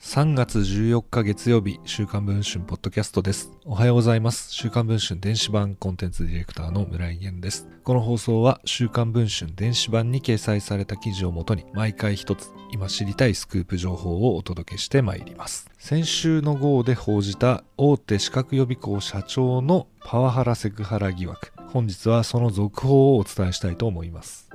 3月14日月曜日、週刊文春ポッドキャストです。おはようございます。週刊文春電子版コンテンツディレクターの村井源です。この放送は週刊文春電子版に掲載された記事をもとに毎回一つ今知りたいスクープ情報をお届けしてまいります。先週の号で報じた大手資格予備校社長のパワハラセクハラ疑惑。本日はその続報をお伝えしたいと思います。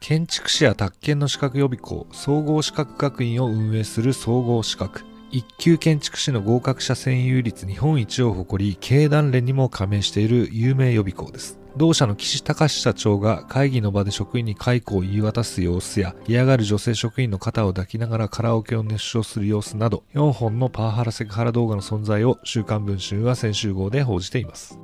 建築士や宅建の資格予備校総合資格学院を運営する総合資格。一級建築士の合格者占有率日本一を誇り経団連にも加盟している有名予備校です。同社の岸隆社長が会議の場で職員に解雇を言い渡す様子や嫌がる女性職員の肩を抱きながらカラオケを熱唱する様子など4本のパワハラセクハラ動画の存在を週刊文春は先週号で報じています。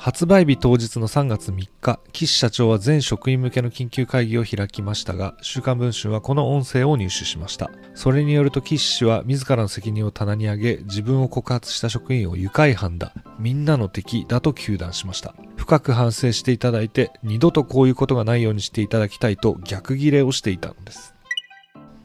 発売日当日の3月3日、岸社長は全職員向けの緊急会議を開きましたが、週刊文春はこの音声を入手しました。それによると岸氏は自らの責任を棚に上げ、自分を告発した職員を愉快犯だ、みんなの敵だと糾弾しました。深く反省していただいて、二度とこういうことがないようにしていただきたいと逆ギレをしていたのです。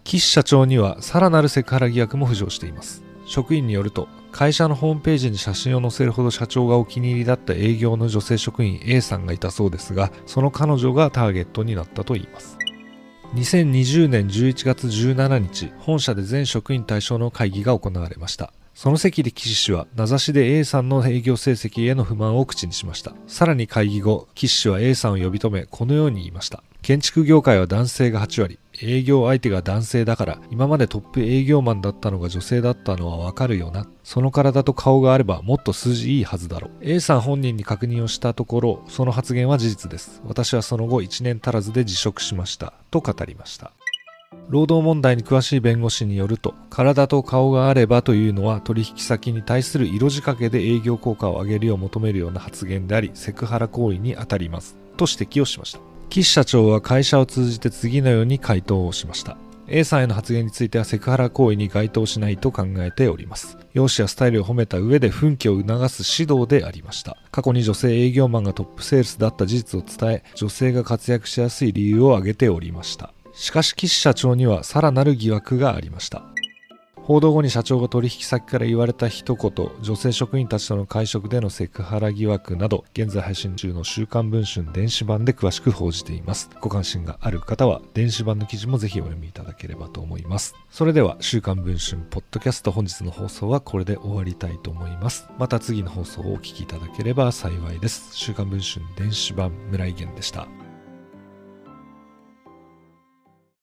岸社長にはさらなるセクハラ疑惑も浮上しています。職員によると会社のホームページに写真を載せるほど社長がお気に入りだった営業の女性職員 A さんがいたそうですがその彼女がターゲットになったといいます。2020年11月17日本社で全職員対象の会議が行われました。その席で岸氏は名指しで A さんの営業成績への不満を口にしました。さらに会議後岸氏は A さんを呼び止めこのように言いました。建築業界は男性が8割。営業相手が男性だから今までトップ営業マンだったのが女性だったのはわかるよな。その体と顔があればもっと数字いいはずだろう。A さん本人に確認をしたところその発言は事実です。私はその後1年足らずで辞職しました。と語りました。労働問題に詳しい弁護士によると体と顔があればというのは取引先に対する色仕掛けで営業効果を上げるよう求めるような発言でありセクハラ行為にあたります。と指摘をしました。岸社長は会社を通じて次のように回答をしました。A さんへの発言についてはセクハラ行為に該当しないと考えております。容姿やスタイルを褒めた上で奮起を促す指導でありました。過去に女性営業マンがトップセールスだった事実を伝え、女性が活躍しやすい理由を挙げておりました。しかし岸社長にはさらなる疑惑がありました。報道後に社長が取引先から言われた一言、女性職員たちとの会食でのセクハラ疑惑など、現在配信中の週刊文春電子版で詳しく報じています。ご関心がある方は、電子版の記事もぜひお読みいただければと思います。それでは、週刊文春ポッドキャスト本日の放送はこれで終わりたいと思います。また次の放送をお聞きいただければ幸いです。週刊文春電子版村井源でした。